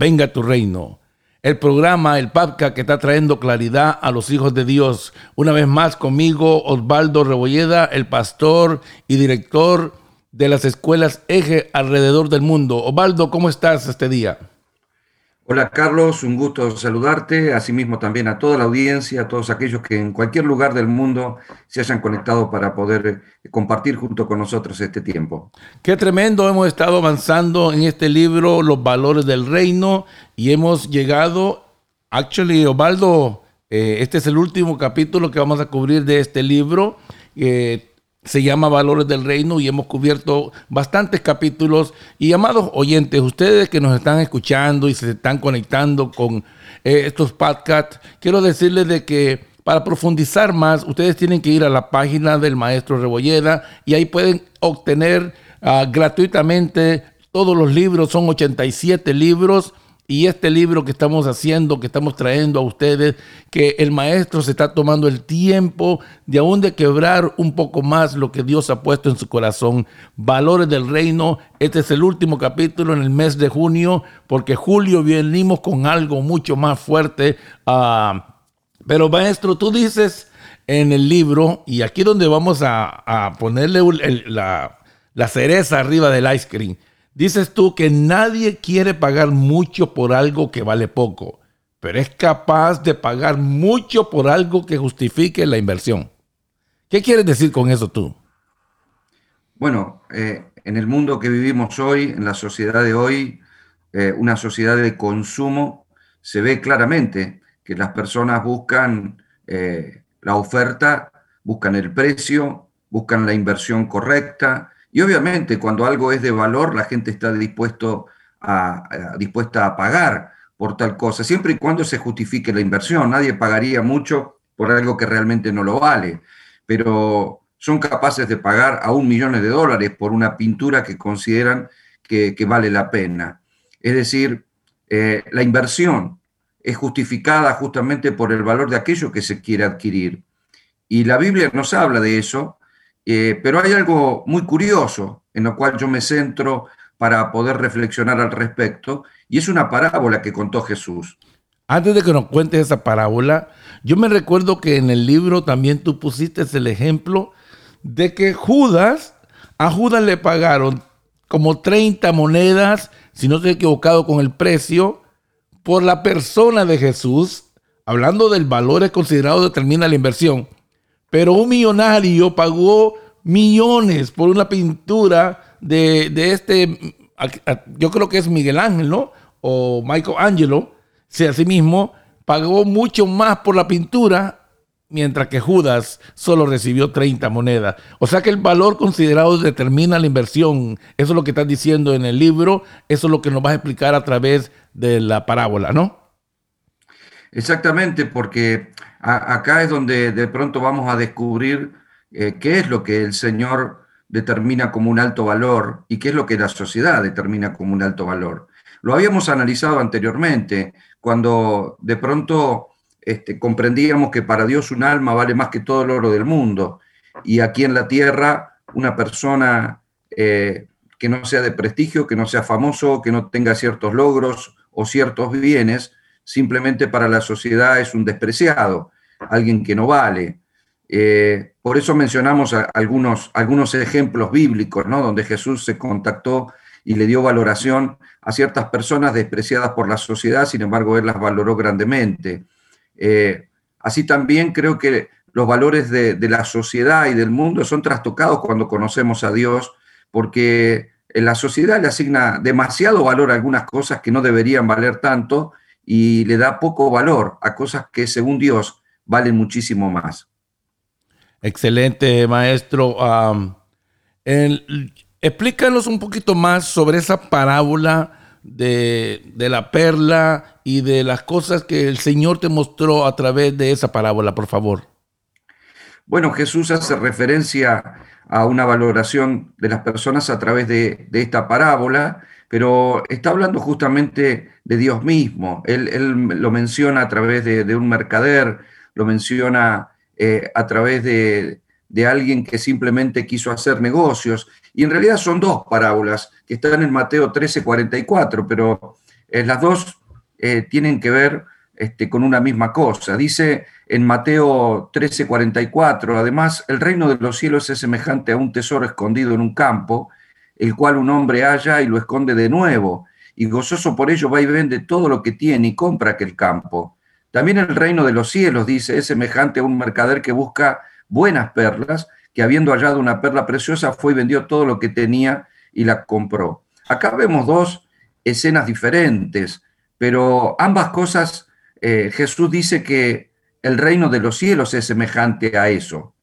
Venga tu reino. El programa, el podcast que está trayendo claridad a los hijos de Dios. Una vez más conmigo, Osvaldo Rebolleda, el pastor y director de las escuelas Eje alrededor del mundo. Osvaldo, ¿cómo estás este día? Hola Carlos, un gusto saludarte, asimismo también a toda la audiencia, a todos aquellos que en cualquier lugar del mundo se hayan conectado para poder eh, compartir junto con nosotros este tiempo. Qué tremendo, hemos estado avanzando en este libro, Los Valores del Reino, y hemos llegado, actually, Osvaldo, eh, este es el último capítulo que vamos a cubrir de este libro. Eh, se llama Valores del Reino y hemos cubierto bastantes capítulos. Y amados oyentes, ustedes que nos están escuchando y se están conectando con eh, estos podcasts, quiero decirles de que para profundizar más, ustedes tienen que ir a la página del maestro Rebolleda y ahí pueden obtener ah, gratuitamente todos los libros, son 87 libros y este libro que estamos haciendo, que estamos trayendo a ustedes, que el maestro se está tomando el tiempo de aún de quebrar un poco más lo que Dios ha puesto en su corazón. Valores del reino. Este es el último capítulo en el mes de junio, porque julio venimos con algo mucho más fuerte. Ah, pero maestro, tú dices en el libro, y aquí donde vamos a, ponerle la, la cereza arriba del ice cream Dices tú que nadie quiere pagar mucho por algo que vale poco, pero es capaz de pagar mucho por algo que justifique la inversión. ¿Qué quieres decir con eso tú? Bueno, eh, en el mundo que vivimos hoy, en la sociedad de hoy, eh, una sociedad de consumo, se ve claramente que las personas buscan eh, la oferta, buscan el precio, buscan la inversión correcta, y obviamente cuando algo es de valor, la gente está dispuesto a, dispuesta a pagar por tal cosa, siempre y cuando se justifique la inversión. Nadie pagaría mucho por algo que realmente no lo vale, pero son capaces de pagar a un millón de dólares por una pintura que consideran que, vale la pena. Es decir, eh, la inversión es justificada justamente por el valor de aquello que se quiere adquirir. Y la Biblia nos habla de eso eh, pero hay algo muy curioso en lo cual yo me centro para poder reflexionar al respecto, y es una parábola que contó Jesús. Antes de que nos cuentes esa parábola, yo me recuerdo que en el libro también tú pusiste el ejemplo de que Judas, a Judas le pagaron como 30 monedas, si no estoy equivocado con el precio, por la persona de Jesús, hablando del valor considerado determina la inversión. Pero un millonario pagó millones por una pintura de, este, yo creo que es Miguel Ángel, ¿no? O Michael Angelo, si así mismo pagó mucho más por la pintura, mientras que Judas solo recibió 30 monedas. O sea que el valor considerado determina la inversión. Eso es lo que estás diciendo en el libro, eso es lo que nos vas a explicar a través de la parábola, ¿no? Exactamente, porque acá es donde de pronto vamos a descubrir eh, qué es lo que el Señor determina como un alto valor y qué es lo que la sociedad determina como un alto valor. Lo habíamos analizado anteriormente, cuando de pronto este, comprendíamos que para Dios un alma vale más que todo el oro del mundo. Y aquí en la tierra, una persona eh, que no sea de prestigio, que no sea famoso, que no tenga ciertos logros o ciertos bienes, simplemente para la sociedad es un despreciado, alguien que no vale. Eh, por eso mencionamos algunos, algunos ejemplos bíblicos, ¿no? donde Jesús se contactó y le dio valoración a ciertas personas despreciadas por la sociedad, sin embargo, él las valoró grandemente. Eh, así también creo que los valores de, de, la sociedad y del mundo son trastocados cuando conocemos a Dios, porque la sociedad le asigna demasiado valor a algunas cosas que no deberían valer tanto, y le da poco valor a cosas que según Dios valen muchísimo más. Excelente, maestro. explícanos un poquito más sobre esa parábola de, de, la perla y de las cosas que el Señor te mostró a través de esa parábola, por favor. Bueno, Jesús hace referencia a una valoración de las personas a través de, de esta parábola pero está hablando justamente de Dios mismo. Él, lo menciona a través de, un mercader, lo menciona eh, a través de, alguien que simplemente quiso hacer negocios. Y en realidad son dos parábolas que están en Mateo 13, 44, pero eh, las dos eh, tienen que ver este, con una misma cosa. Dice en Mateo 13:44, además, el reino de los cielos es semejante a un tesoro escondido en un campo, el cual un hombre halla y lo esconde de nuevo, y gozoso por ello va y vende todo lo que tiene y compra aquel campo. También el reino de los cielos, dice, es semejante a un mercader que busca buenas perlas, que habiendo hallado una perla preciosa fue y vendió todo lo que tenía y la compró. Acá vemos dos escenas diferentes, pero ambas cosas, eh, Jesús dice que el reino de los cielos es semejante a eso.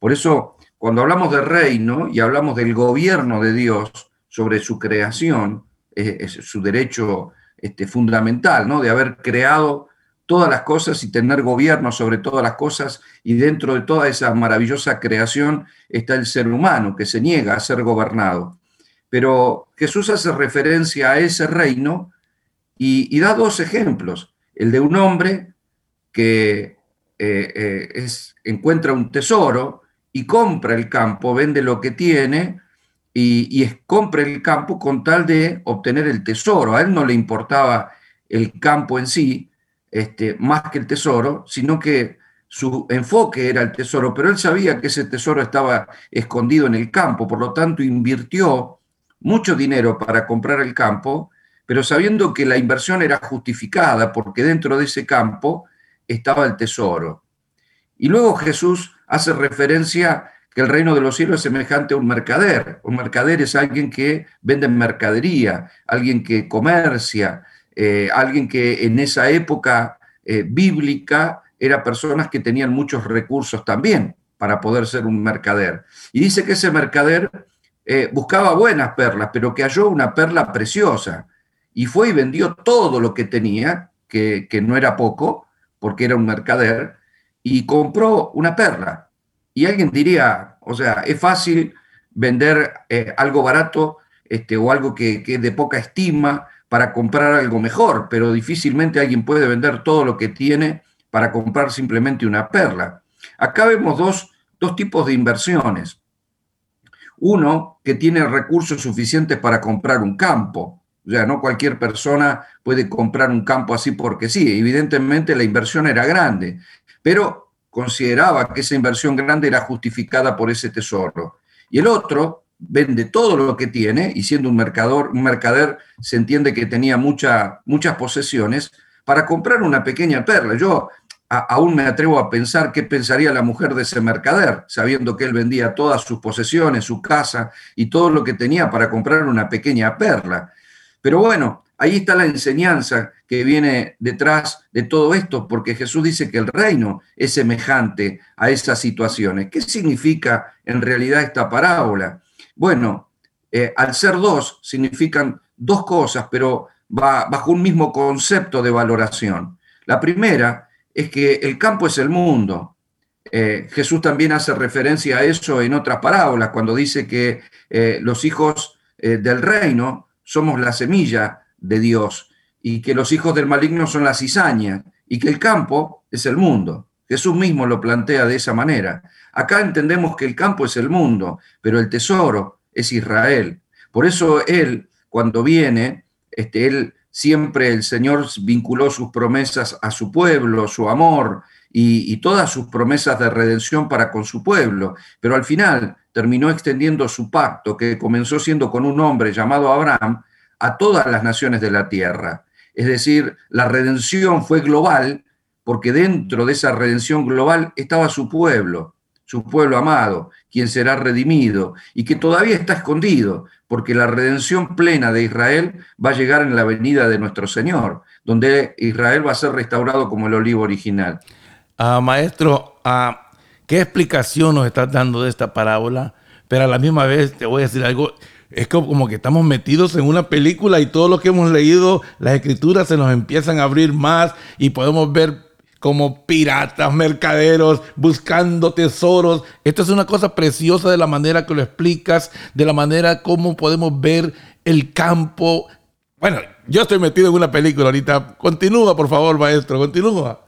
Por eso, cuando hablamos de reino y hablamos del gobierno de Dios sobre su creación, es su derecho este, fundamental, ¿no? De haber creado todas las cosas y tener gobierno sobre todas las cosas, y dentro de toda esa maravillosa creación está el ser humano que se niega a ser gobernado. Pero Jesús hace referencia a ese reino y, da dos ejemplos. El de un hombre que eh, eh, encuentra un tesoro y compra el campo, vende lo que tiene y, y compra el campo con tal de obtener el tesoro. A él no le importaba el campo en sí, este, más que el tesoro, sino que su enfoque era el tesoro, pero él sabía que ese tesoro estaba escondido en el campo, por lo tanto invirtió mucho dinero para comprar el campo, pero sabiendo que la inversión era justificada porque dentro de ese campo estaba el tesoro. Y luego Jesús hace referencia que el reino de los cielos es semejante a un mercader. Un mercader es alguien que vende mercadería, alguien que comercia, eh, alguien que en esa época eh, bíblica era personas que tenían muchos recursos también para poder ser un mercader. Y dice que ese mercader eh, buscaba buenas perlas, pero que halló una perla preciosa y fue y vendió todo lo que tenía, que, no era poco, porque era un mercader, y compró una perla. Y alguien diría, o sea, es fácil vender algo barato este, o algo que, que es de poca estima, para comprar algo mejor, pero difícilmente alguien puede vender todo lo que tiene para comprar simplemente una perla. Acá vemos dos, tipos de inversiones. Uno que tiene recursos suficientes para comprar un campo. O sea, no cualquier persona puede comprar un campo así porque sí. Evidentemente la inversión era grande, pero consideraba que esa inversión grande era justificada por ese tesoro. Y el otro vende todo lo que tiene y siendo un mercador, un mercader se entiende que tenía mucha, muchas posesiones para comprar una pequeña perla. Yo aún me atrevo a pensar qué pensaría la mujer de ese mercader, sabiendo que él vendía todas sus posesiones, su casa y todo lo que tenía para comprar una pequeña perla. Pero bueno, ahí está la enseñanza que viene detrás de todo esto, porque Jesús dice que el reino es semejante a esas situaciones. ¿Qué significa en realidad esta parábola? Bueno, eh, al ser dos significan dos cosas, pero va bajo un mismo concepto de valoración. La primera es que el campo es el mundo. Eh, Jesús también hace referencia a eso en otras parábolas, cuando dice que eh, los hijos del reino somos la semilla de Dios y que los hijos del maligno son la cizaña y que el campo es el mundo. Jesús mismo lo plantea de esa manera. Acá entendemos que el campo es el mundo, pero el tesoro es Israel. Por eso él, cuando viene, este, él siempre, el Señor vinculó sus promesas a su pueblo, su amor y, y todas sus promesas de redención para con su pueblo. Pero al final terminó extendiendo su pacto, que comenzó siendo con un hombre llamado Abraham, a todas las naciones de la tierra. Es decir, la redención fue global porque dentro de esa redención global estaba su pueblo, su pueblo amado, quien será redimido y que todavía está escondido, porque la redención plena de Israel va a llegar en la venida de nuestro Señor, donde Israel va a ser restaurado como el olivo original. Ah, maestro, ah, ¿qué explicación nos estás dando de esta parábola? Pero a la misma vez te voy a decir algo, es como que estamos metidos en una película y todo lo que hemos leído, las escrituras se nos empiezan a abrir más y podemos ver como piratas, mercaderos, buscando tesoros. Esto es una cosa preciosa de la manera que lo explicas, de la manera como podemos ver el campo. Bueno, yo estoy metido en una película ahorita. Continúa, por favor, maestro, continúa.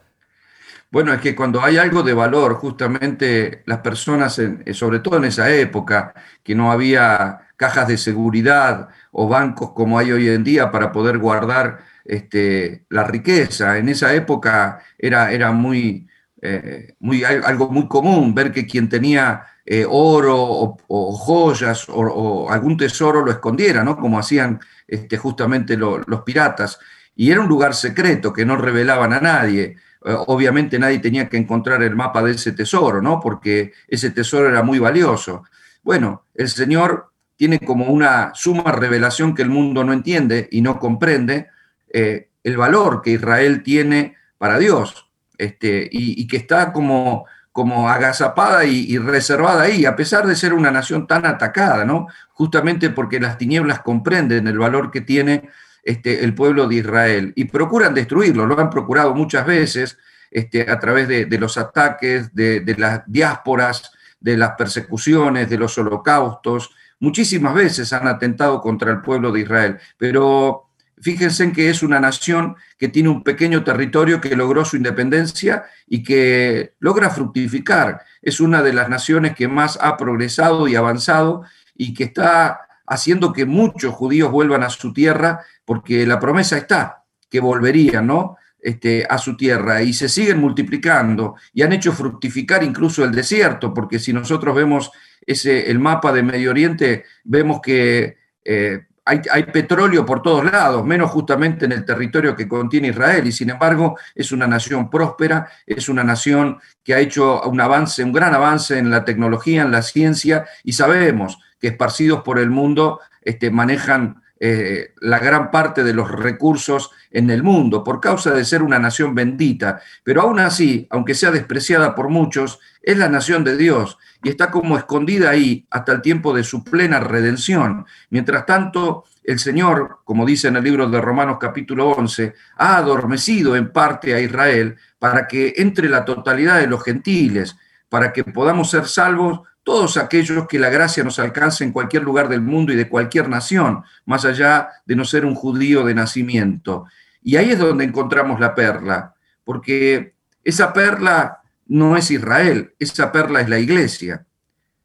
Bueno, es que cuando hay algo de valor, justamente las personas, sobre todo en esa época, que no había cajas de seguridad o bancos como hay hoy en día para poder guardar este, la riqueza. En esa época era, era muy, eh, muy, algo muy común ver que quien tenía eh, oro o, joyas o, algún tesoro lo escondiera, ¿no? como hacían este, justamente los piratas. Y era un lugar secreto que no revelaban a nadie. Eh, obviamente nadie tenía que encontrar el mapa de ese tesoro, ¿no? porque ese tesoro era muy valioso. Bueno, el Señor tiene como una suma revelación que el mundo no entiende y no comprende el valor que Israel tiene para Dios este, y, que está como, como agazapada y, reservada ahí, a pesar de ser una nación tan atacada, ¿no? Justamente porque las tinieblas comprenden el valor que tiene este, el pueblo de Israel y procuran destruirlo, lo han procurado muchas veces este, a través de, los ataques, de, las diásporas, de las persecuciones, de los holocaustos. Muchísimas veces han atentado contra el pueblo de Israel, pero Fíjense en que es una nación que tiene un pequeño territorio que logró su independencia y que logra fructificar. Es una de las naciones que más ha progresado y avanzado y que está haciendo que muchos judíos vuelvan a su tierra, porque la promesa está, que volverían, ¿no? Este, a su tierra y se siguen multiplicando y han hecho fructificar incluso el desierto, porque si nosotros vemos ese, el mapa de Medio Oriente, vemos que eh, hay, petróleo por todos lados, menos justamente en el territorio que contiene Israel, y sin embargo es una nación próspera, es una nación que ha hecho un avance, un gran avance en la tecnología, en la ciencia, y sabemos que esparcidos por el mundo este, manejan eh, la gran parte de los recursos en el mundo por causa de ser una nación bendita. Pero aún así, aunque sea despreciada por muchos, es la nación de Dios y está como escondida ahí hasta el tiempo de su plena redención. Mientras tanto, el Señor, como dice en el libro de Romanos capítulo 11, ha adormecido en parte a Israel para que entre la totalidad de los gentiles, para que podamos ser salvos todos aquellos que la gracia nos alcance en cualquier lugar del mundo y de cualquier nación, más allá de no ser un judío de nacimiento. Y ahí es donde encontramos la perla, porque esa perla no es Israel, esa perla es la iglesia.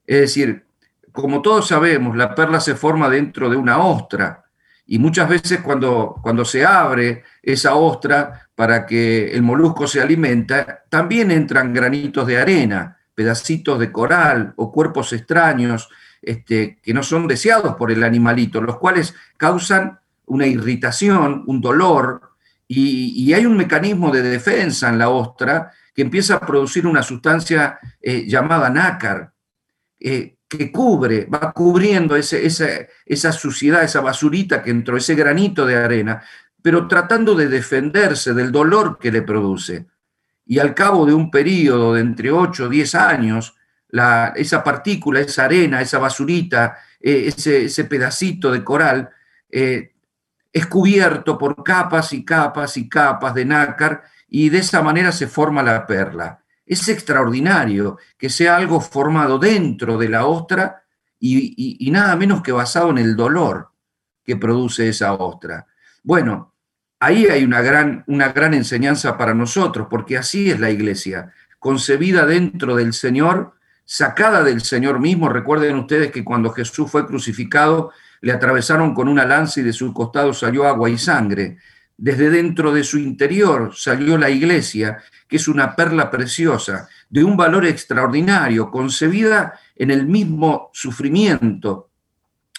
Es decir, como todos sabemos, la perla se forma dentro de una ostra y muchas veces cuando, cuando se abre esa ostra para que el molusco se alimenta, también entran granitos de arena pedacitos de coral o cuerpos extraños este, que no son deseados por el animalito, los cuales causan una irritación, un dolor, y, hay un mecanismo de defensa en la ostra que empieza a producir una sustancia eh, llamada nácar, eh, que cubre, va cubriendo ese, esa, esa suciedad, esa basurita que entró, ese granito de arena, pero tratando de defenderse del dolor que le produce. Y al cabo de un periodo de entre 8 o 10 años, la, esa partícula, esa arena, esa basurita, eh, ese, ese, pedacito de coral, es cubierto por capas y capas y capas de nácar y de esa manera se forma la perla. Es extraordinario que sea algo formado dentro de la ostra y, nada menos que basado en el dolor que produce esa ostra. Bueno, ahí hay una gran, una gran enseñanza para nosotros, porque así es la iglesia, concebida dentro del Señor, sacada del Señor mismo. Recuerden ustedes que cuando Jesús fue crucificado, le atravesaron con una lanza y de su costado salió agua y sangre. Desde dentro de su interior salió la iglesia, que es una perla preciosa, de un valor extraordinario, concebida en el mismo sufrimiento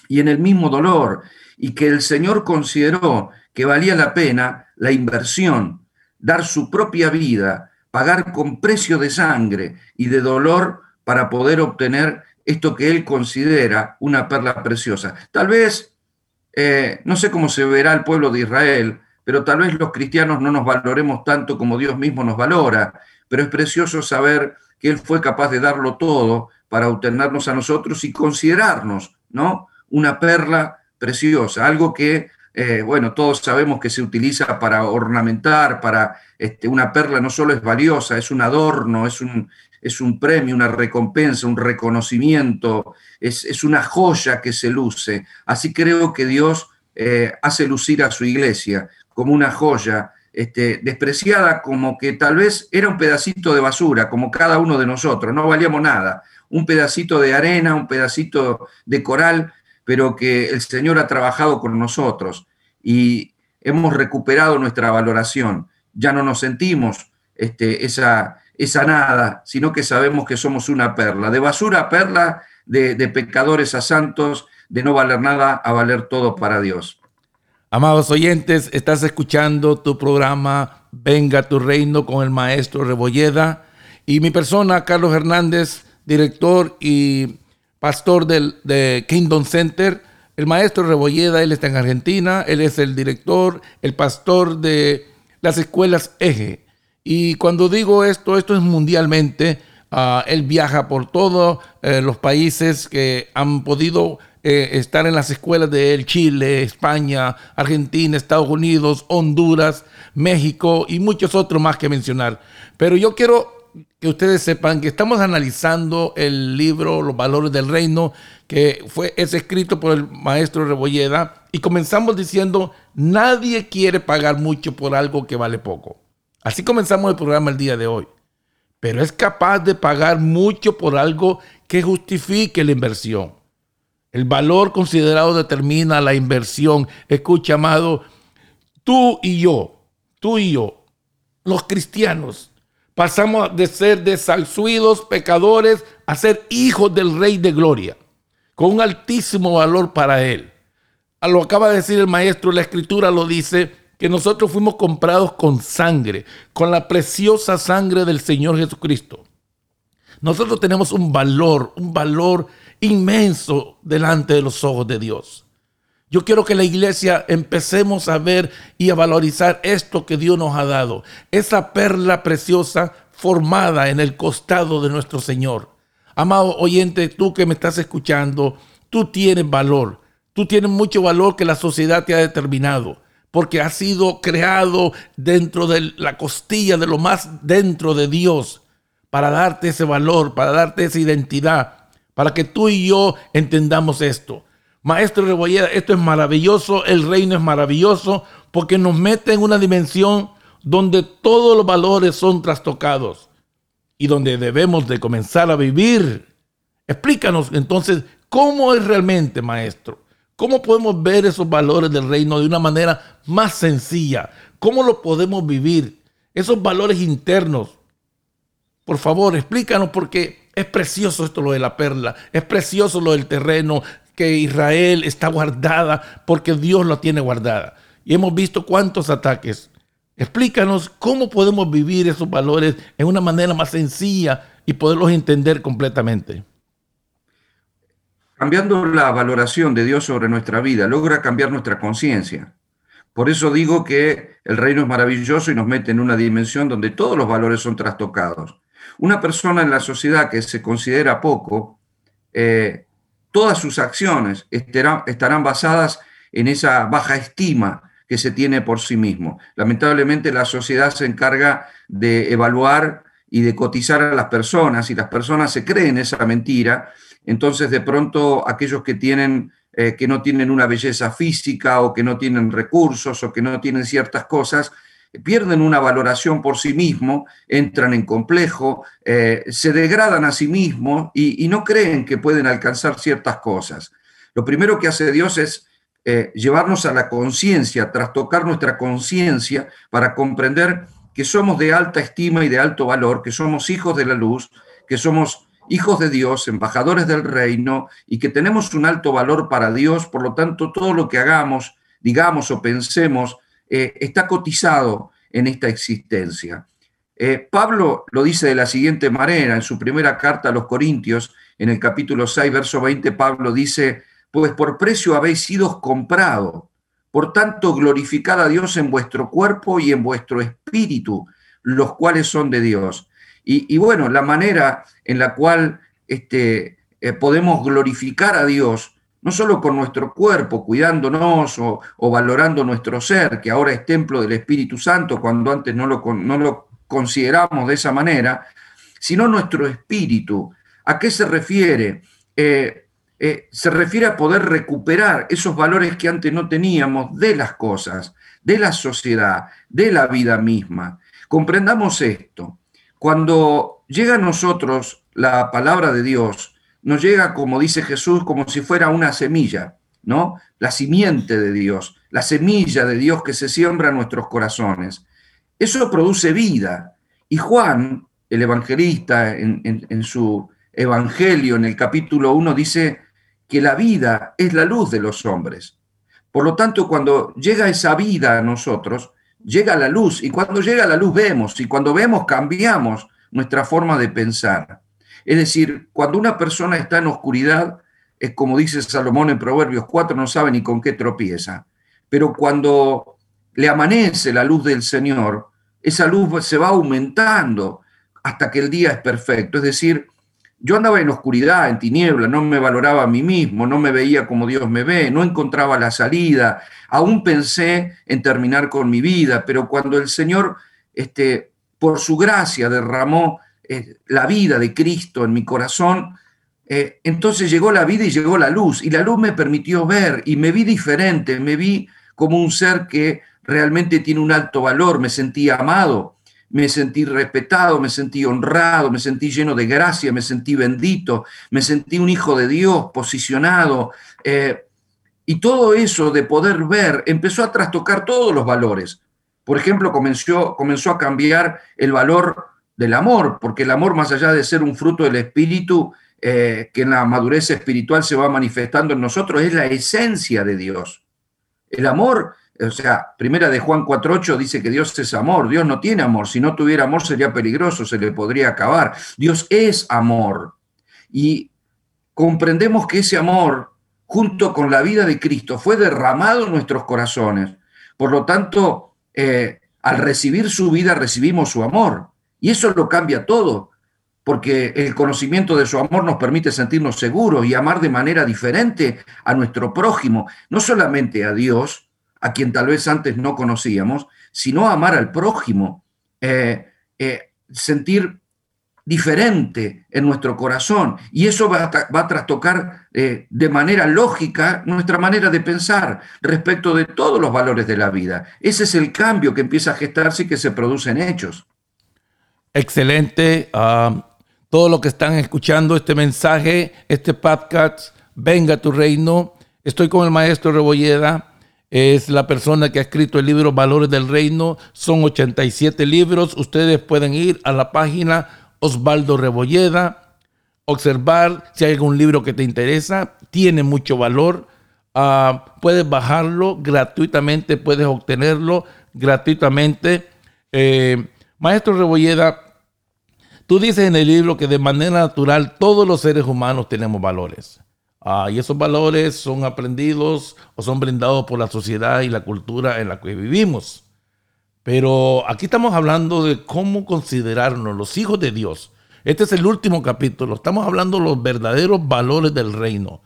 y en el mismo dolor, y que el Señor consideró que valía la pena la inversión, dar su propia vida, pagar con precio de sangre y de dolor para poder obtener esto que él considera una perla preciosa. Tal vez, eh, no sé cómo se verá el pueblo de Israel, pero tal vez los cristianos no nos valoremos tanto como Dios mismo nos valora, pero es precioso saber que Él fue capaz de darlo todo para obtenernos a nosotros y considerarnos, ¿no? Una perla preciosa, algo que eh, bueno, todos sabemos que se utiliza para ornamentar, para este, una perla no solo es valiosa, es un adorno, es un, es un premio, una recompensa, un reconocimiento, es, una joya que se luce. Así creo que Dios eh, hace lucir a su iglesia como una joya este, despreciada como que tal vez era un pedacito de basura, como cada uno de nosotros, no valíamos nada, un pedacito de arena, un pedacito de coral, pero que el Señor ha trabajado con nosotros y hemos recuperado nuestra valoración. Ya no nos sentimos este, esa, esa nada, sino que sabemos que somos una perla. De basura a perla, de, de pecadores a santos, de no valer nada a valer todo para Dios. Amados oyentes, estás escuchando tu programa Venga tu reino con el maestro Rebolleda y mi persona, Carlos Hernández, director y pastor del, de Kingdom Center. El maestro Rebolleda, él está en Argentina, él es el director, el pastor de las escuelas Eje. Y cuando digo esto, esto es mundialmente. Ah, él viaja por todos eh, los países que han podido eh, estar en las escuelas de Chile, España, Argentina, Estados Unidos, Honduras, México y muchos otros más que mencionar. Pero yo quiero que ustedes sepan que estamos analizando el libro Los Valores del Reino, que fue, es escrito por el maestro Rebolleda, y comenzamos diciendo, nadie quiere pagar mucho por algo que vale poco. Así comenzamos el programa el día de hoy. Pero es capaz de pagar mucho por algo que justifique la inversión. El valor considerado determina la inversión. Escucha, amado, tú y yo, tú y yo, los cristianos, pasamos de ser desalsuidos, pecadores, a ser hijos del Rey de Gloria, con un altísimo valor para Él. A lo acaba de decir el maestro, la escritura lo dice, que nosotros fuimos comprados con sangre, con la preciosa sangre del Señor Jesucristo. Nosotros tenemos un valor, un valor inmenso delante de los ojos de Dios. Yo quiero que la iglesia empecemos a ver y a valorizar esto que Dios nos ha dado, esa perla preciosa formada en el costado de nuestro Señor. Amado oyente, tú que me estás escuchando, tú tienes valor, tú tienes mucho valor que la sociedad te ha determinado, porque has sido creado dentro de la costilla de lo más dentro de Dios, para darte ese valor, para darte esa identidad para que tú y yo entendamos esto. Maestro Rebolleda, esto es maravilloso, el reino es maravilloso porque nos mete en una dimensión donde todos los valores son trastocados y donde debemos de comenzar a vivir. Explícanos entonces cómo es realmente, maestro. ¿Cómo podemos ver esos valores del reino de una manera más sencilla? ¿Cómo lo podemos vivir? Esos valores internos. Por favor, explícanos porque es precioso esto lo de la perla, es precioso lo del terreno, que Israel está guardada porque Dios lo tiene guardada. Y hemos visto cuántos ataques. Explícanos cómo podemos vivir esos valores en una manera más sencilla y poderlos entender completamente. Cambiando la valoración de Dios sobre nuestra vida, logra cambiar nuestra conciencia. Por eso digo que el reino es maravilloso y nos mete en una dimensión donde todos los valores son trastocados. Una persona en la sociedad que se considera poco, eh, todas sus acciones estarán, basadas en esa baja estima que se tiene por sí mismo. Lamentablemente la sociedad se encarga de evaluar y de cotizar a las personas y las personas se creen esa mentira, entonces de pronto aquellos que tienen eh, que no tienen una belleza física o que no tienen recursos o que no tienen ciertas cosas, pierden una valoración por sí mismos, entran en complejo, eh, se degradan a sí mismos y, no creen que pueden alcanzar ciertas cosas. Lo primero que hace Dios es eh, llevarnos a la conciencia, trastocar nuestra conciencia para comprender que somos de alta estima y de alto valor, que somos hijos de la luz, que somos hijos de Dios, embajadores del reino y que tenemos un alto valor para Dios, por lo tanto todo lo que hagamos, digamos o pensemos, eh, está cotizado en esta existencia. Eh, Pablo lo dice de la siguiente manera, en su primera carta a los Corintios, en el capítulo 6, verso 20, Pablo dice, pues por precio habéis sido comprado, por tanto glorificad a Dios en vuestro cuerpo y en vuestro espíritu, los cuales son de Dios. Y, bueno, la manera en la cual este, eh, podemos glorificar a Dios no solo con nuestro cuerpo, cuidándonos o, valorando nuestro ser, que ahora es templo del Espíritu Santo, cuando antes no lo, no lo consideramos de esa manera, sino nuestro espíritu. ¿A qué se refiere? Eh, eh, se refiere a poder recuperar esos valores que antes no teníamos de las cosas, de la sociedad, de la vida misma. Comprendamos esto. Cuando llega a nosotros la palabra de Dios, nos llega, como dice Jesús, como si fuera una semilla, ¿no? La simiente de Dios, la semilla de Dios que se siembra en nuestros corazones. Eso produce vida. Y Juan, el evangelista, en, su evangelio, en el capítulo 1, dice que la vida es la luz de los hombres. Por lo tanto, cuando llega esa vida a nosotros, llega la luz. Y cuando llega la luz vemos. Y cuando vemos cambiamos nuestra forma de pensar. Es decir, cuando una persona está en oscuridad, es como dice Salomón en Proverbios 4, no sabe ni con qué tropieza. Pero cuando le amanece la luz del Señor, esa luz se va aumentando hasta que el día es perfecto. Es decir, yo andaba en oscuridad, en tiniebla, no me valoraba a mí mismo, no me veía como Dios me ve, no encontraba la salida, aún pensé en terminar con mi vida, pero cuando el Señor, este, por su gracia, derramó eh, la vida de Cristo en mi corazón, eh, entonces llegó la vida y llegó la luz, y la luz me permitió ver, y me vi diferente, me vi como un ser que realmente tiene un alto valor, me sentí amado, me sentí respetado, me sentí honrado, me sentí lleno de gracia, me sentí bendito, me sentí un hijo de Dios posicionado. Eh, y todo eso de poder ver empezó a trastocar todos los valores. Por ejemplo, comenzó, comenzó a cambiar el valor del amor, porque el amor, más allá de ser un fruto del espíritu, eh, que en la madurez espiritual se va manifestando en nosotros, es la esencia de Dios. El amor, o sea, primera de Juan 4.8 dice que Dios es amor, Dios no tiene amor, si no tuviera amor sería peligroso, se le podría acabar. Dios es amor. Y comprendemos que ese amor, junto con la vida de Cristo, fue derramado en nuestros corazones. Por lo tanto, eh, al recibir su vida recibimos su amor. Y eso lo cambia todo, porque el conocimiento de su amor nos permite sentirnos seguros y amar de manera diferente a nuestro prójimo, no solamente a Dios, a quien tal vez antes no conocíamos, sino amar al prójimo, eh, eh, sentir diferente en nuestro corazón. Y eso va a, trastocar eh, de manera lógica nuestra manera de pensar respecto de todos los valores de la vida. Ese es el cambio que empieza a gestarse y que se produce en hechos. Excelente. Ah, todo lo que están escuchando este mensaje, este podcast, venga a tu reino. Estoy con el maestro Rebolleda. Es la persona que ha escrito el libro Valores del Reino. Son 87 libros. Ustedes pueden ir a la página Osvaldo Rebolleda, observar si hay algún libro que te interesa. Tiene mucho valor. Ah, puedes bajarlo gratuitamente, puedes obtenerlo gratuitamente. Eh, maestro Rebolleda, Tú dices en el libro que de manera natural todos los seres humanos tenemos valores. Ah, y esos valores son aprendidos o son brindados por la sociedad y la cultura en la que vivimos. Pero aquí estamos hablando de cómo considerarnos los hijos de Dios. Este es el último capítulo. Estamos hablando de los verdaderos valores del reino.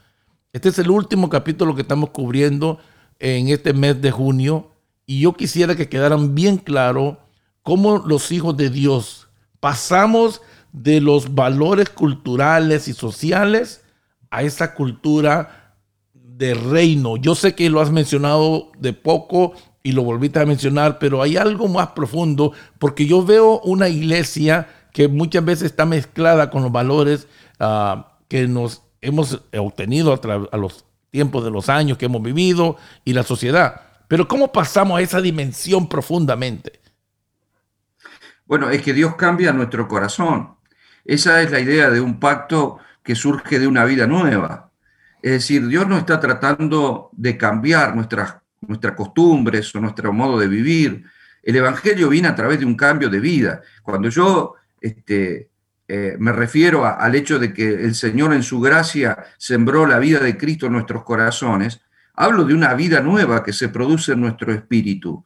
Este es el último capítulo que estamos cubriendo en este mes de junio. Y yo quisiera que quedaran bien claro cómo los hijos de Dios pasamos de los valores culturales y sociales a esa cultura de reino. Yo sé que lo has mencionado de poco y lo volviste a mencionar, pero hay algo más profundo porque yo veo una iglesia que muchas veces está mezclada con los valores ah, que nos hemos obtenido a, a los tiempos de los años que hemos vivido y la sociedad. Pero ¿cómo pasamos a esa dimensión profundamente? Bueno, es que Dios cambia nuestro corazón. Esa es la idea de un pacto que surge de una vida nueva. Es decir, Dios no está tratando de cambiar nuestras, nuestras costumbres o nuestro modo de vivir. El Evangelio viene a través de un cambio de vida. Cuando yo este, eh, me refiero al hecho de que el Señor en su gracia sembró la vida de Cristo en nuestros corazones, hablo de una vida nueva que se produce en nuestro espíritu.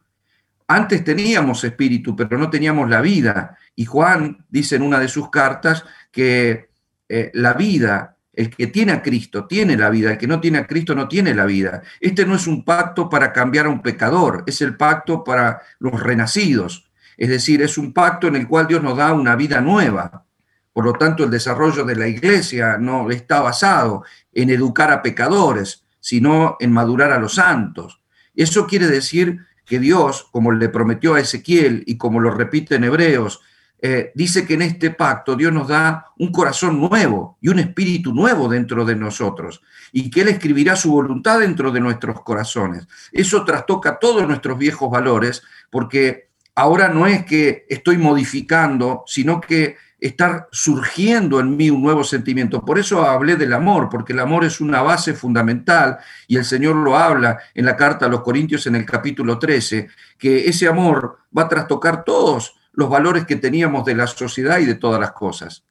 Antes teníamos espíritu, pero no teníamos la vida. Y Juan dice en una de sus cartas que eh, la vida, el que tiene a Cristo, tiene la vida, el que no tiene a Cristo no tiene la vida. Este no es un pacto para cambiar a un pecador, es el pacto para los renacidos. Es decir, es un pacto en el cual Dios nos da una vida nueva. Por lo tanto, el desarrollo de la iglesia no está basado en educar a pecadores, sino en madurar a los santos. Eso quiere decir que Dios, como le prometió a Ezequiel y como lo repite en Hebreos, eh, dice que en este pacto Dios nos da un corazón nuevo y un espíritu nuevo dentro de nosotros y que Él escribirá su voluntad dentro de nuestros corazones. Eso trastoca todos nuestros viejos valores porque ahora no es que estoy modificando, sino que está surgiendo en mí un nuevo sentimiento. Por eso hablé del amor, porque el amor es una base fundamental y el Señor lo habla en la carta a los Corintios en el capítulo 13, que ese amor va a trastocar todos los valores que teníamos de la sociedad y de todas las cosas.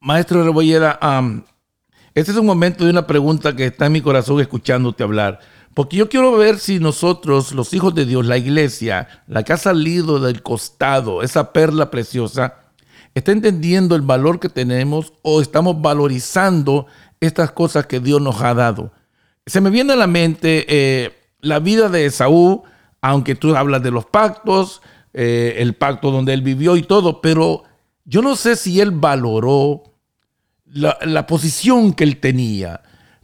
Maestro Rebollera, este es un momento de una pregunta que está en mi corazón escuchándote hablar. Porque yo quiero ver si nosotros, los hijos de Dios, la iglesia, la que ha salido del costado, esa perla preciosa, está entendiendo el valor que tenemos o estamos valorizando estas cosas que Dios nos ha dado. Se me viene a la mente eh, la vida de Esaú, aunque tú hablas de los pactos, eh, el pacto donde él vivió y todo, pero yo no sé si él valoró la, la posición que él tenía,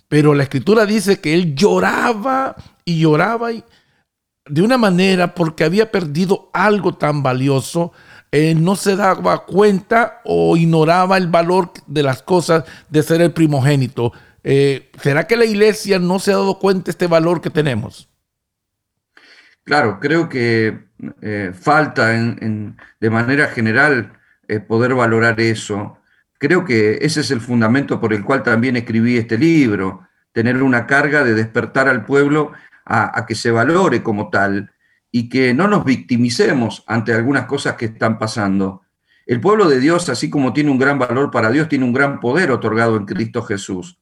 pero la escritura dice que él lloraba y lloraba y, de una manera porque había perdido algo tan valioso, no se daba cuenta o ignoraba el valor de las cosas de ser el primogénito. Eh, ¿Será que la iglesia no se ha dado cuenta de este valor que tenemos? Claro, creo que eh, falta de manera general eh, poder valorar eso. Creo que ese es el fundamento por el cual también escribí este libro, tener una carga de despertar al pueblo a que se valore como tal y que no nos victimicemos ante algunas cosas que están pasando. El pueblo de Dios, así como tiene un gran valor para Dios, tiene un gran poder otorgado en Cristo Jesús.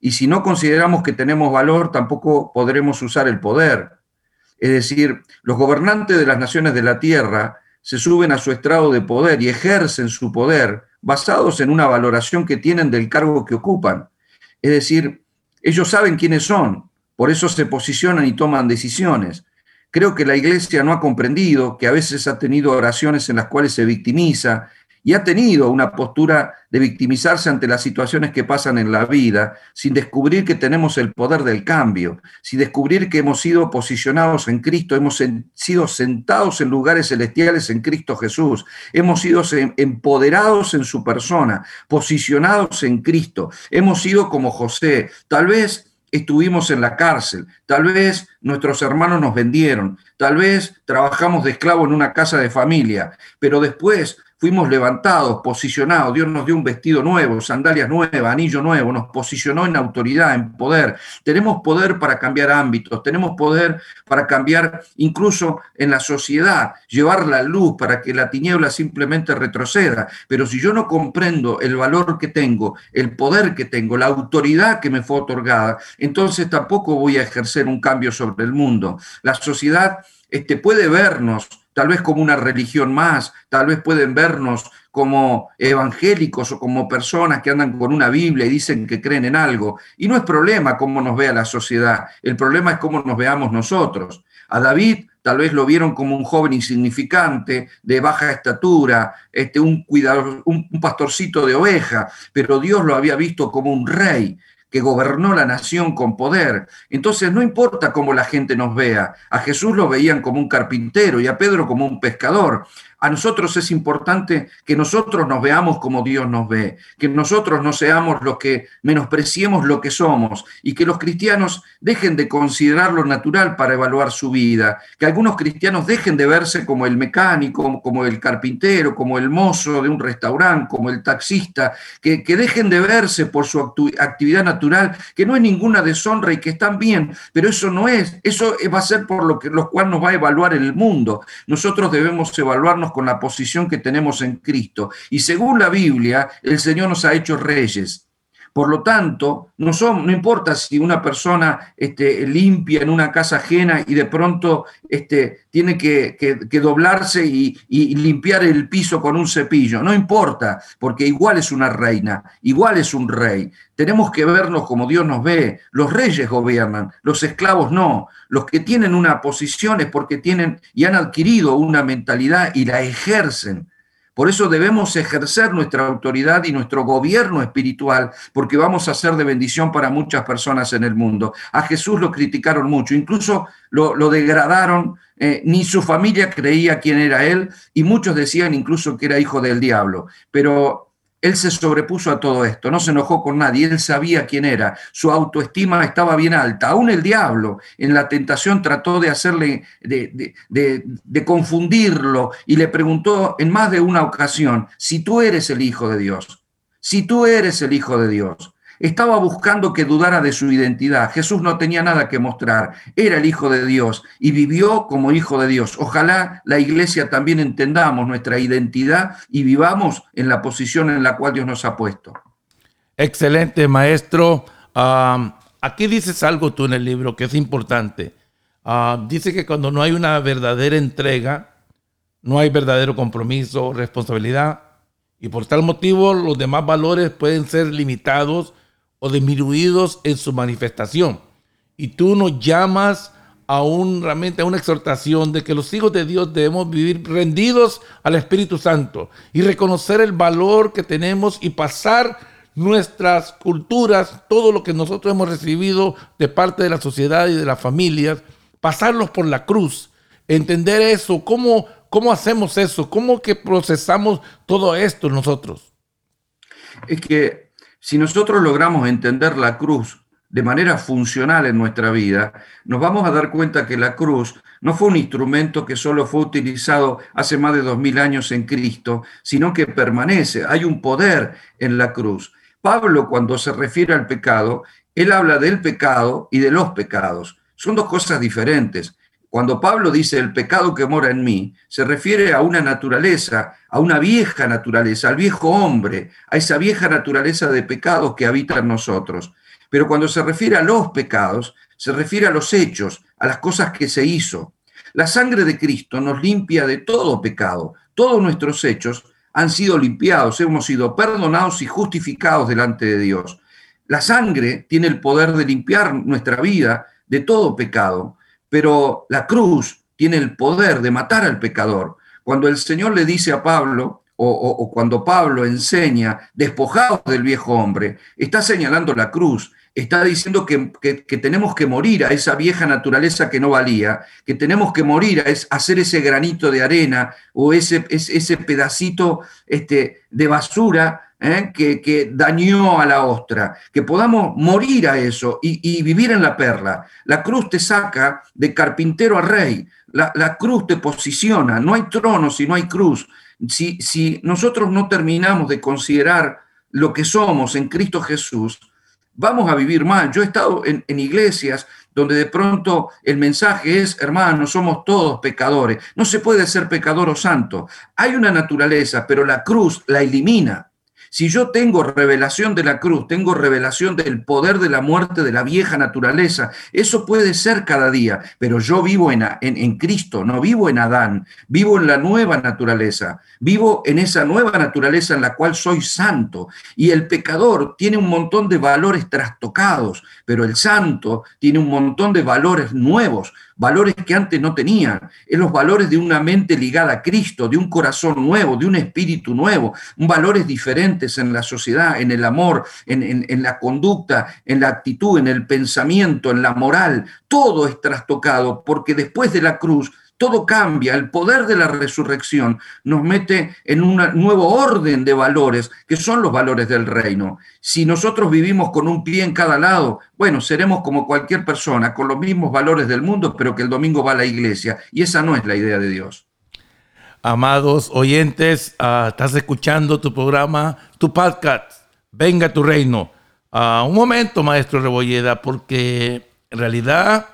Y si no consideramos que tenemos valor, tampoco podremos usar el poder. Es decir, los gobernantes de las naciones de la tierra se suben a su estrado de poder y ejercen su poder basados en una valoración que tienen del cargo que ocupan. Es decir, ellos saben quiénes son, por eso se posicionan y toman decisiones. Creo que la iglesia no ha comprendido que a veces ha tenido oraciones en las cuales se victimiza y ha tenido una postura de victimizarse ante las situaciones que pasan en la vida, sin descubrir que tenemos el poder del cambio, sin descubrir que hemos sido posicionados en Cristo, hemos sido sentados en lugares celestiales en Cristo Jesús, hemos sido empoderados en su persona, posicionados en Cristo, hemos sido como José, tal vez estuvimos en la cárcel, tal vez nuestros hermanos nos vendieron, tal vez trabajamos de esclavo en una casa de familia, pero después fuimos levantados, posicionados, Dios nos dio un vestido nuevo, sandalias nuevas, anillo nuevo, nos posicionó en autoridad, en poder. Tenemos poder para cambiar ámbitos, tenemos poder para cambiar incluso en la sociedad, llevar la luz para que la tiniebla simplemente retroceda. Pero si yo no comprendo el valor que tengo, el poder que tengo, la autoridad que me fue otorgada, entonces tampoco voy a ejercer un cambio sobre el mundo. La sociedad este, puede vernos tal vez como una religión más, tal vez pueden vernos como evangélicos o como personas que andan con una Biblia y dicen que creen en algo. Y no es problema cómo nos vea la sociedad, el problema es cómo nos veamos nosotros. A David tal vez lo vieron como un joven insignificante, de baja estatura, este, un, cuidador, un pastorcito de oveja, pero Dios lo había visto como un rey que gobernó la nación con poder. Entonces no importa cómo la gente nos vea, a Jesús lo veían como un carpintero y a Pedro como un pescador. A nosotros es importante que nosotros nos veamos como Dios nos ve, que nosotros no seamos los que menospreciemos lo que somos y que los cristianos dejen de considerar lo natural para evaluar su vida, que algunos cristianos dejen de verse como el mecánico, como el carpintero, como el mozo de un restaurante, como el taxista, que, que dejen de verse por su actividad natural, que no es ninguna deshonra y que están bien, pero eso no es, eso va a ser por lo que los cual nos va a evaluar el mundo. Nosotros debemos evaluarnos con la posición que tenemos en Cristo. Y según la Biblia, el Señor nos ha hecho reyes. Por lo tanto, no, son, no importa si una persona este, limpia en una casa ajena y de pronto este, tiene que, doblarse y, y, limpiar el piso con un cepillo, no importa, porque igual es una reina, igual es un rey. Tenemos que vernos como Dios nos ve. Los reyes gobiernan, los esclavos no. Los que tienen una posición es porque tienen y han adquirido una mentalidad y la ejercen. Por eso debemos ejercer nuestra autoridad y nuestro gobierno espiritual, porque vamos a ser de bendición para muchas personas en el mundo. A Jesús lo criticaron mucho, incluso lo, degradaron eh, ni su familia creía quién era él, y muchos decían incluso que era hijo del diablo. Pero él se sobrepuso a todo esto, no se enojó con nadie, él sabía quién era, su autoestima estaba bien alta. Aún el diablo en la tentación trató de hacerle, de, de, confundirlo y le preguntó en más de una ocasión, si tú eres el Hijo de Dios, si tú eres el Hijo de Dios. Estaba buscando que dudara de su identidad. Jesús no tenía nada que mostrar. Era el Hijo de Dios y vivió como Hijo de Dios. Ojalá la iglesia también entendamos nuestra identidad y vivamos en la posición en la cual Dios nos ha puesto. Excelente, maestro. aquí dices algo tú en el libro que es importante. dice que cuando no hay una verdadera entrega, no hay verdadero compromiso, responsabilidad, y por tal motivo los demás valores pueden ser limitados o disminuidos en su manifestación. Y tú nos llamas a un, realmente a una exhortación de que los hijos de Dios debemos vivir rendidos al Espíritu Santo y reconocer el valor que tenemos y pasar nuestras culturas, todo lo que nosotros hemos recibido de parte de la sociedad y de las familias, pasarlos por la cruz, entender eso, cómo, cómo hacemos eso, cómo que procesamos todo esto nosotros. Es que si nosotros logramos entender la cruz de manera funcional en nuestra vida, nos vamos a dar cuenta que la cruz no fue un instrumento que solo fue utilizado hace más de dos mil años en Cristo, sino que permanece. Hay un poder en la cruz. Pablo, cuando se refiere al pecado, él habla del pecado y de los pecados. Son dos cosas diferentes. Cuando Pablo dice el pecado que mora en mí, se refiere a una naturaleza, a una vieja naturaleza, al viejo hombre, a esa vieja naturaleza de pecados que habita en nosotros. Pero cuando se refiere a los pecados, se refiere a los hechos, a las cosas que se hizo. La sangre de Cristo nos limpia de todo pecado. Todos nuestros hechos han sido limpiados, hemos sido perdonados y justificados delante de Dios. La sangre tiene el poder de limpiar nuestra vida de todo pecado pero la cruz tiene el poder de matar al pecador. Cuando el Señor le dice a Pablo, o, cuando Pablo enseña, despojados del viejo hombre, está señalando la cruz, está diciendo que, tenemos que morir a esa vieja naturaleza que no valía, que tenemos que morir a, hacer ese granito de arena o ese, ese, pedacito este, de basura ¿eh? que, dañó a la ostra, que podamos morir a eso y, vivir en la perla. La cruz te saca de carpintero a rey, la, cruz te posiciona, no hay trono si no hay cruz. Si, si nosotros no terminamos de considerar lo que somos en Cristo Jesús, vamos a vivir mal. Yo he estado en, en, iglesias donde de pronto el mensaje es, hermanos, somos todos pecadores. No se puede ser pecador o santo. Hay una naturaleza, pero la cruz la elimina. Si yo tengo revelación de la cruz, tengo revelación del poder de la muerte de la vieja naturaleza, eso puede ser cada día, pero yo vivo en, Cristo, no vivo en Adán, vivo en la nueva naturaleza, vivo en esa nueva naturaleza en la cual soy santo. Y el pecador tiene un montón de valores trastocados, pero el santo tiene un montón de valores nuevos valores que antes no tenían, es los valores de una mente ligada a Cristo, de un corazón nuevo, de un espíritu nuevo, valores diferentes en la sociedad, en el amor, en, en la conducta, en la actitud, en el pensamiento, en la moral, todo es trastocado porque después de la cruz todo cambia, el poder de la resurrección nos mete en un nuevo orden de valores, que son los valores del reino. Si nosotros vivimos con un pie en cada lado, bueno, seremos como cualquier persona, con los mismos valores del mundo, pero que el domingo va a la iglesia. Y esa no es la idea de Dios. Amados oyentes, ah, estás escuchando tu programa, tu podcast, Venga tu reino. Uh, un momento, maestro Rebolleda, porque en realidad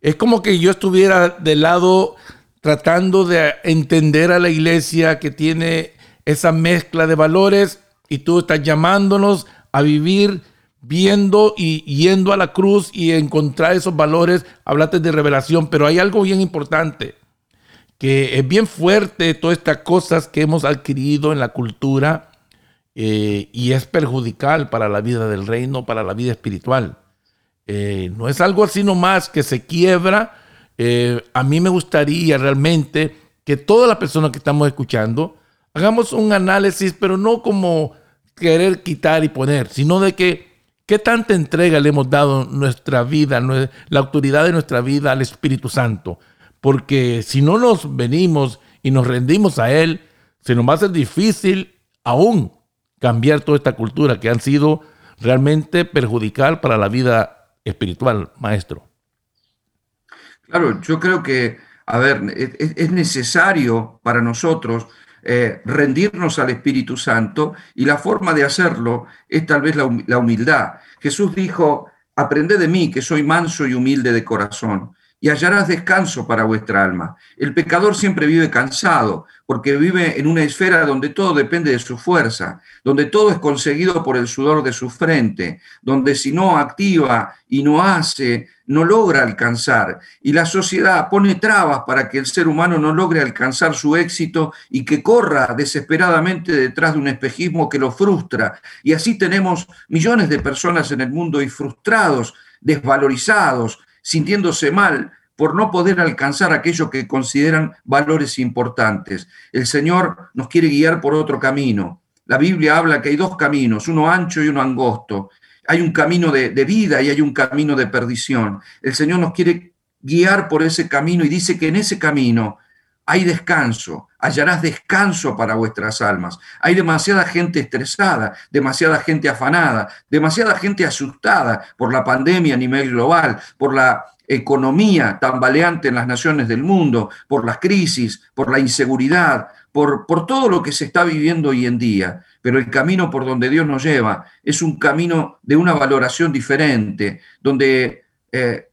es como que yo estuviera del lado tratando de entender a la iglesia que tiene esa mezcla de valores y tú estás llamándonos a vivir viendo y yendo a la cruz y encontrar esos valores. Hablaste de revelación, pero hay algo bien importante, que es bien fuerte todas estas cosas que hemos adquirido en la cultura eh, y es perjudicial para la vida del reino, para la vida espiritual. Eh, no es algo así nomás que se quiebra. Eh, a mí me gustaría realmente que todas las personas que estamos escuchando hagamos un análisis, pero no como querer quitar y poner, sino de que qué tanta entrega le hemos dado nuestra vida, la autoridad de nuestra vida al Espíritu Santo, porque si no nos venimos y nos rendimos a Él, se nos va a hacer difícil aún cambiar toda esta cultura que han sido realmente perjudicial para la vida espiritual, maestro. Claro, yo creo que, a ver, es, necesario para nosotros eh, rendirnos al Espíritu Santo y la forma de hacerlo es tal vez la, humildad. Jesús dijo, aprende de mí que soy manso y humilde de corazón y hallarás descanso para vuestra alma. El pecador siempre vive cansado, porque vive en una esfera donde todo depende de su fuerza, donde todo es conseguido por el sudor de su frente, donde si no activa y no hace, no logra alcanzar. Y la sociedad pone trabas para que el ser humano no logre alcanzar su éxito y que corra desesperadamente detrás de un espejismo que lo frustra. Y así tenemos millones de personas en el mundo y frustrados, desvalorizados, sintiéndose mal por no poder alcanzar aquello que consideran valores importantes. El Señor nos quiere guiar por otro camino. La Biblia habla que hay dos caminos, uno ancho y uno angosto. Hay un camino de, vida y hay un camino de perdición. El Señor nos quiere guiar por ese camino y dice que en ese camino hay descanso, hallarás descanso para vuestras almas. Hay demasiada gente estresada, demasiada gente afanada, demasiada gente asustada por la pandemia a nivel global, por la economía tambaleante en las naciones del mundo, por las crisis, por la inseguridad, por, por todo lo que se está viviendo hoy en día. Pero el camino por donde Dios nos lleva es un camino de una valoración diferente, donde eh,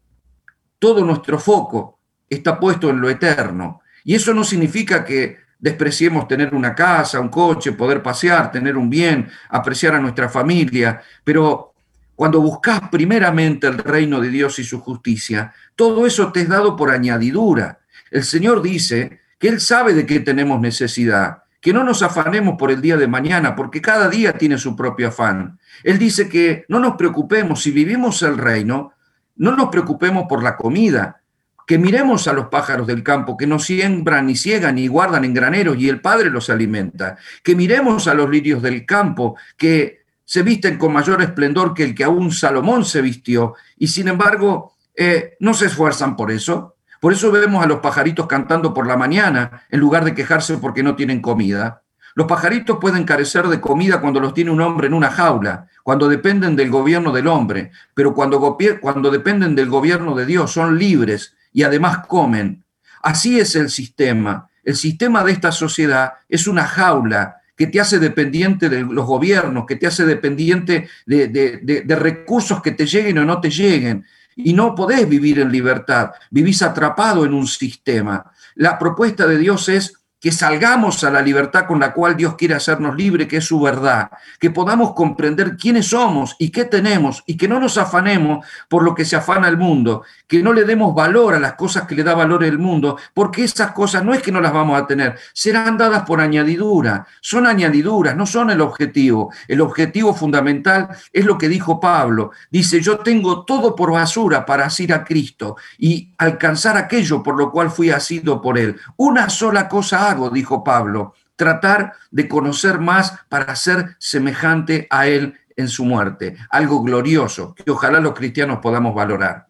todo nuestro foco está puesto en lo eterno y eso no significa que despreciemos tener una casa, un coche, poder pasear, tener un bien, apreciar a nuestra familia, pero cuando buscas primeramente el reino de Dios y su justicia, todo eso te es dado por añadidura. El Señor dice que Él sabe de qué tenemos necesidad, que no nos afanemos por el día de mañana, porque cada día tiene su propio afán. Él dice que no nos preocupemos, si vivimos el reino, no nos preocupemos por la comida, que miremos a los pájaros del campo, que no siembran ni ciegan ni guardan en graneros y el Padre los alimenta, que miremos a los lirios del campo, que se visten con mayor esplendor que el que aún Salomón se vistió, y sin embargo eh, no se esfuerzan por eso. Por eso vemos a los pajaritos cantando por la mañana en lugar de quejarse porque no tienen comida. Los pajaritos pueden carecer de comida cuando los tiene un hombre en una jaula, cuando dependen del gobierno del hombre, pero cuando, cuando dependen del gobierno de Dios son libres y además comen. Así es el sistema. El sistema de esta sociedad es una jaula que te hace dependiente de los gobiernos, que te hace dependiente de, recursos que te lleguen o no te lleguen. Y no podés vivir en libertad, vivís atrapado en un sistema. La propuesta de Dios es que salgamos a la libertad con la cual Dios quiere hacernos libre, que es su verdad, que podamos comprender quiénes somos y qué tenemos y que no nos afanemos por lo que se afana el mundo, que no le demos valor a las cosas que le da valor el mundo, porque esas cosas no es que no las vamos a tener, serán dadas por añadidura, son añadiduras, no son el objetivo. El objetivo fundamental es lo que dijo Pablo, dice, yo tengo todo por basura para asir a Cristo y alcanzar aquello por lo cual fui asido por él. Una sola cosa dijo Pablo, tratar de conocer más para ser semejante a Él en su muerte. Algo glorioso que ojalá los cristianos podamos valorar.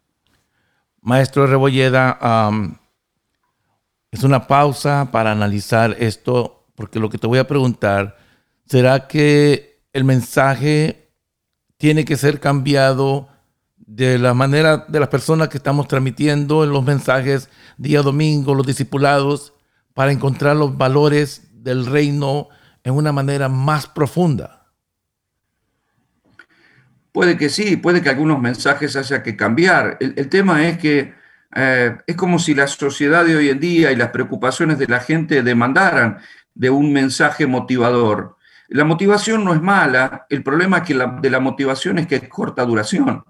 Maestro Rebolleda, es una pausa para analizar esto, porque lo que te voy a preguntar, ¿será que el mensaje tiene que ser cambiado de la manera de las personas que estamos transmitiendo en los mensajes día domingo, los discipulados? Para encontrar los valores del reino en una manera más profunda? Puede que sí, puede que algunos mensajes haya que cambiar. El, tema es que eh, es como si la sociedad de hoy en día y las preocupaciones de la gente demandaran de un mensaje motivador. La motivación no es mala, el problema que de la motivación es que es corta duración.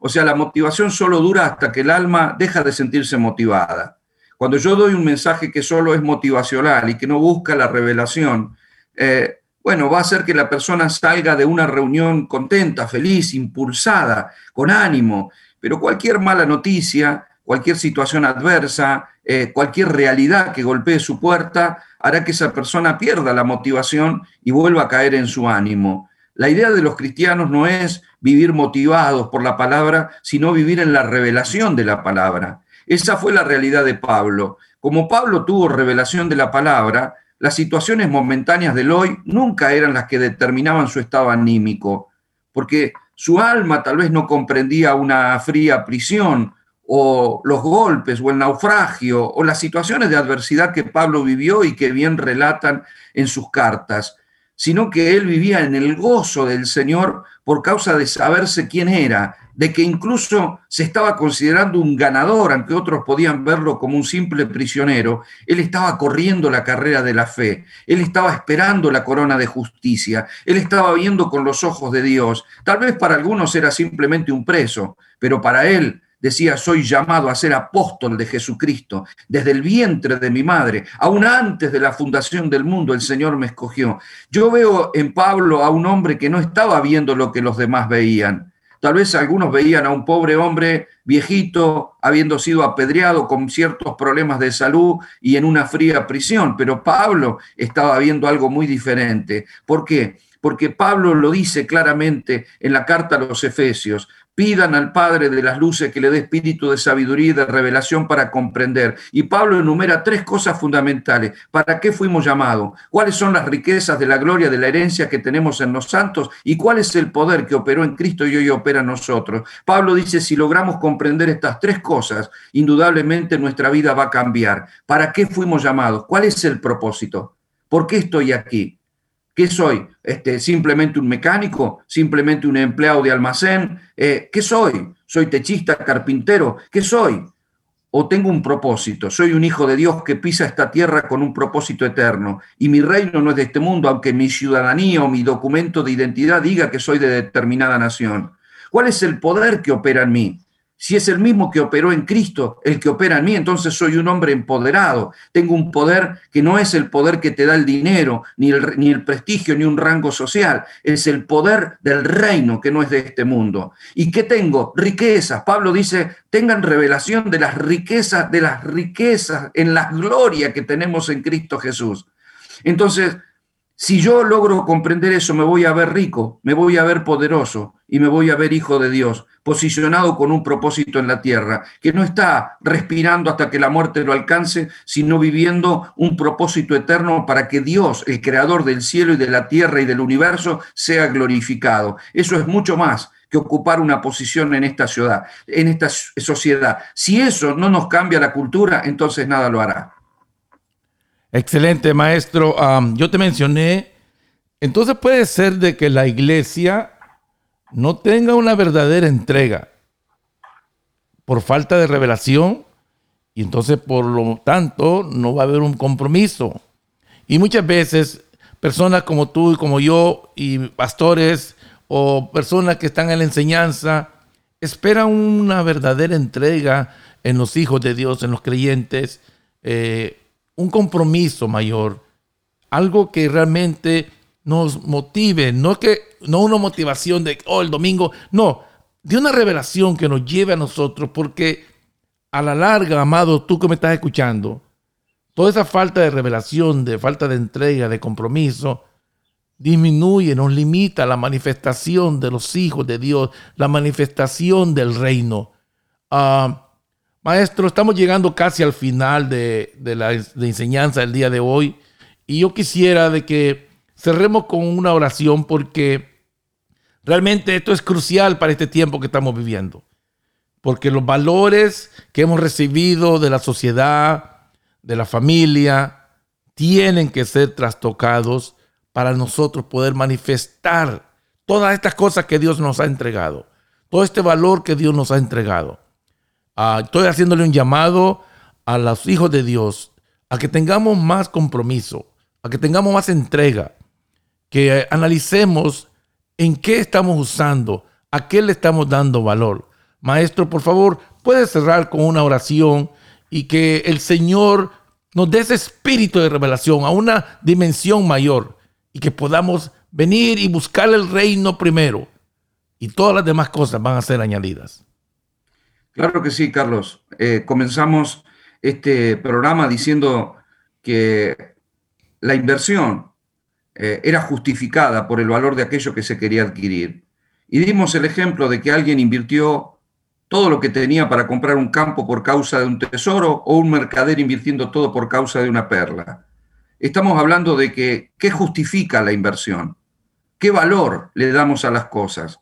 O sea, la motivación solo dura hasta que el alma deja de sentirse motivada. Cuando yo doy un mensaje que solo es motivacional y que no busca la revelación, eh, bueno, va a hacer que la persona salga de una reunión contenta, feliz, impulsada, con ánimo, pero cualquier mala noticia, cualquier situación adversa, eh, cualquier realidad que golpee su puerta, hará que esa persona pierda la motivación y vuelva a caer en su ánimo. La idea de los cristianos no es vivir motivados por la palabra, sino vivir en la revelación de la palabra. Esa fue la realidad de Pablo. Como Pablo tuvo revelación de la palabra, las situaciones momentáneas del hoy nunca eran las que determinaban su estado anímico, porque su alma tal vez no comprendía una fría prisión o los golpes o el naufragio o las situaciones de adversidad que Pablo vivió y que bien relatan en sus cartas, sino que él vivía en el gozo del Señor por causa de saberse quién era de que incluso se estaba considerando un ganador, aunque otros podían verlo como un simple prisionero, él estaba corriendo la carrera de la fe, él estaba esperando la corona de justicia, él estaba viendo con los ojos de Dios. Tal vez para algunos era simplemente un preso, pero para él decía, soy llamado a ser apóstol de Jesucristo. Desde el vientre de mi madre, aún antes de la fundación del mundo, el Señor me escogió. Yo veo en Pablo a un hombre que no estaba viendo lo que los demás veían. Tal vez algunos veían a un pobre hombre viejito, habiendo sido apedreado con ciertos problemas de salud y en una fría prisión, pero Pablo estaba viendo algo muy diferente. ¿Por qué? Porque Pablo lo dice claramente en la carta a los Efesios, pidan al Padre de las Luces que le dé espíritu de sabiduría y de revelación para comprender. Y Pablo enumera tres cosas fundamentales. ¿Para qué fuimos llamados? ¿Cuáles son las riquezas de la gloria, de la herencia que tenemos en los santos? ¿Y cuál es el poder que operó en Cristo y hoy opera en nosotros? Pablo dice, si logramos comprender estas tres cosas, indudablemente nuestra vida va a cambiar. ¿Para qué fuimos llamados? ¿Cuál es el propósito? ¿Por qué estoy aquí? ¿Qué soy? Este, ¿Simplemente un mecánico? ¿Simplemente un empleado de almacén? Eh, ¿Qué soy? ¿Soy techista, carpintero? ¿Qué soy? ¿O tengo un propósito? Soy un hijo de Dios que pisa esta tierra con un propósito eterno. Y mi reino no es de este mundo, aunque mi ciudadanía o mi documento de identidad diga que soy de determinada nación. ¿Cuál es el poder que opera en mí? Si es el mismo que operó en Cristo, el que opera en mí, entonces soy un hombre empoderado. Tengo un poder que no es el poder que te da el dinero, ni el, ni el prestigio, ni un rango social. Es el poder del reino que no es de este mundo. ¿Y qué tengo? Riquezas. Pablo dice, tengan revelación de las riquezas, de las riquezas en la gloria que tenemos en Cristo Jesús. Entonces, si yo logro comprender eso, me voy a ver rico, me voy a ver poderoso y me voy a ver hijo de Dios, posicionado con un propósito en la tierra, que no está respirando hasta que la muerte lo alcance, sino viviendo un propósito eterno para que Dios, el creador del cielo y de la tierra y del universo, sea glorificado. Eso es mucho más que ocupar una posición en esta ciudad, en esta sociedad. Si eso no nos cambia la cultura, entonces nada lo hará. Excelente, maestro. yo te mencioné, entonces puede ser de que la iglesia no tenga una verdadera entrega por falta de revelación y entonces por lo tanto no va a haber un compromiso. Y muchas veces personas como tú y como yo y pastores o personas que están en la enseñanza esperan una verdadera entrega en los hijos de Dios, en los creyentes. Eh, un compromiso mayor, algo que realmente nos motive, no que no una motivación de oh el domingo, no, de una revelación que nos lleve a nosotros, porque a la larga, amado, tú que me estás escuchando, toda esa falta de revelación, de falta de entrega, de compromiso, disminuye, nos limita la manifestación de los hijos de Dios, la manifestación del reino. Ah, Maestro, estamos llegando casi al final de, la enseñanza del día de hoy y yo quisiera de que cerremos con una oración porque realmente esto es crucial para este tiempo que estamos viviendo. Porque los valores que hemos recibido de la sociedad, de la familia, tienen que ser trastocados para nosotros poder manifestar todas estas cosas que Dios nos ha entregado, todo este valor que Dios nos ha entregado. Ah, estoy haciéndole un llamado a los hijos de Dios a que tengamos más compromiso, a que tengamos más entrega, que analicemos en qué estamos usando, a qué le estamos dando valor. Maestro, por favor, puede cerrar con una oración y que el Señor nos dé ese espíritu de revelación a una dimensión mayor y que podamos venir y buscar el reino primero y todas las demás cosas van a ser añadidas. Claro que sí, Carlos. Eh, comenzamos este programa diciendo que la inversión eh, era justificada por el valor de aquello que se quería adquirir. Y dimos el ejemplo de que alguien invirtió todo lo que tenía para comprar un campo por causa de un tesoro o un mercader invirtiendo todo por causa de una perla. Estamos hablando de que qué justifica la inversión, qué valor le damos a las cosas.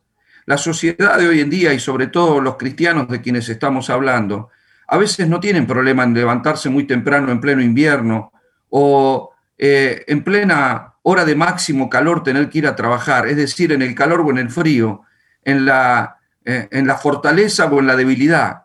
La sociedad de hoy en día y sobre todo los cristianos de quienes estamos hablando, a veces no tienen problema en levantarse muy temprano en pleno invierno o eh, en plena hora de máximo calor tener que ir a trabajar, es decir, en el calor o en el frío, en la, eh, en la fortaleza o en la debilidad.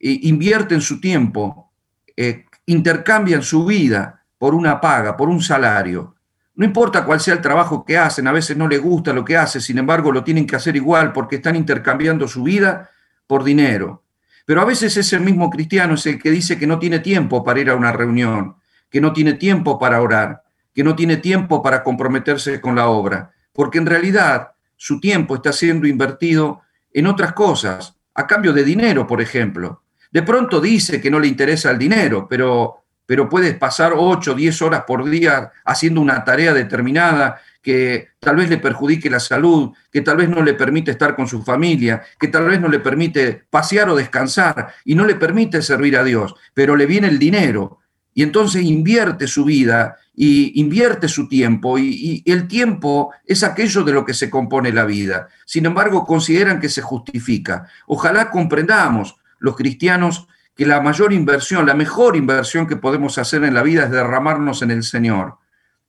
invierten su tiempo, eh, intercambian su vida por una paga, por un salario. No importa cuál sea el trabajo que hacen, a veces no les gusta lo que hacen, sin embargo lo tienen que hacer igual porque están intercambiando su vida por dinero. Pero a veces ese mismo cristiano es el que dice que no tiene tiempo para ir a una reunión, que no tiene tiempo para orar, que no tiene tiempo para comprometerse con la obra, porque en realidad su tiempo está siendo invertido en otras cosas, a cambio de dinero, por ejemplo. De pronto dice que no le interesa el dinero, pero, pero puedes pasar 8 o 10 horas por día haciendo una tarea determinada que tal vez le perjudique la salud, que tal vez no le permite estar con su familia, que tal vez no le permite pasear o descansar y no le permite servir a Dios, pero le viene el dinero y entonces invierte su vida y invierte su tiempo y, el tiempo es aquello de lo que se compone la vida. Sin embargo, consideran que se justifica. Ojalá comprendamos los cristianos que la mayor inversión, la mejor inversión que podemos hacer en la vida es derramarnos en el Señor.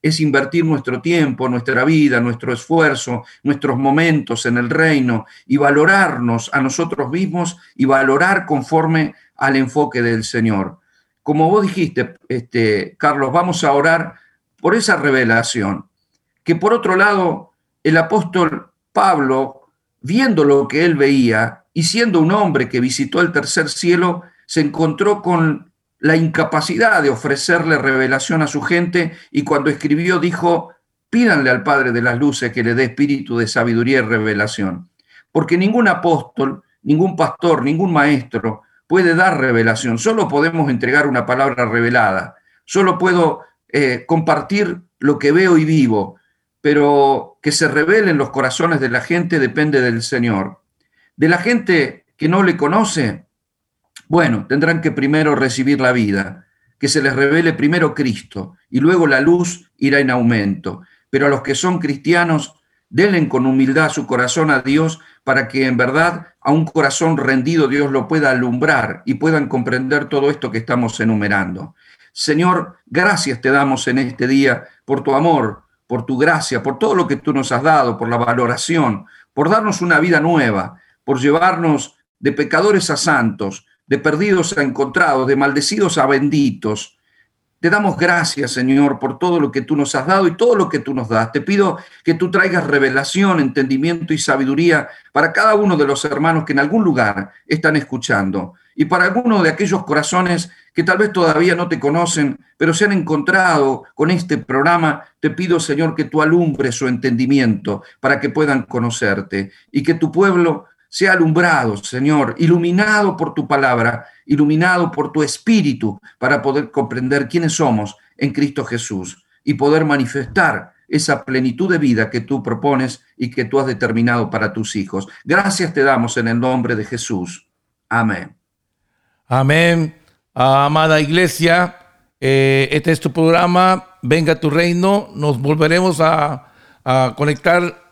Es invertir nuestro tiempo, nuestra vida, nuestro esfuerzo, nuestros momentos en el reino y valorarnos a nosotros mismos y valorar conforme al enfoque del Señor como vos dijiste, este, Carlos, vamos a orar por esa revelación. Que por otro lado, el apóstol Pablo, viendo lo que él veía y siendo un hombre que visitó el tercer cielo, se encontró con la incapacidad de ofrecerle revelación a su gente y cuando escribió dijo, pídanle al Padre de las Luces que le dé espíritu de sabiduría y revelación. Porque ningún apóstol, ningún pastor, ningún maestro puede dar revelación, solo podemos entregar una palabra revelada, solo puedo eh, compartir lo que veo y vivo, pero que se revelen los corazones de la gente depende del Señor. De la gente que no le conoce, bueno, tendrán que primero recibir la vida, que se les revele primero Cristo y luego la luz irá en aumento. Pero a los que son cristianos, denle con humildad su corazón a Dios para que en verdad a un corazón rendido Dios lo pueda alumbrar y puedan comprender todo esto que estamos enumerando. Señor, gracias te damos en este día por tu amor, por tu gracia, por todo lo que tú nos has dado, por la valoración, por darnos una vida nueva, por llevarnos de pecadores a santos, de perdidos a encontrados, de maldecidos a benditos, te damos gracias, Señor, por todo lo que tú nos has dado y todo lo que tú nos das. Te pido que tú traigas revelación, entendimiento y sabiduría para cada uno de los hermanos que en algún lugar están escuchando. Y para algunos de aquellos corazones que tal vez todavía no te conocen, pero se han encontrado con este programa, te pido, Señor, que tú alumbres su entendimiento para que puedan conocerte y que tu pueblo sea alumbrado, Señor, iluminado por tu palabra, iluminado por tu espíritu, para poder comprender quiénes somos en Cristo Jesús y poder manifestar esa plenitud de vida que tú propones y que tú has determinado para tus hijos. Gracias te damos en el nombre de Jesús. Amén. Amén. Amada iglesia, eh, este es tu programa, Venga tu reino. Nos volveremos a, a conectar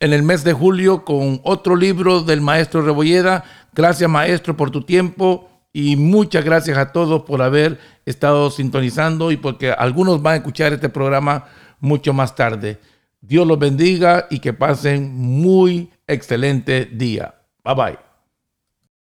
en el mes de julio con otro libro del maestro Rebolleda. Gracias maestro por tu tiempo y muchas gracias a todos por haber estado sintonizando y porque algunos van a escuchar este programa mucho más tarde. Dios los bendiga y que pasen muy excelente día. Bye bye.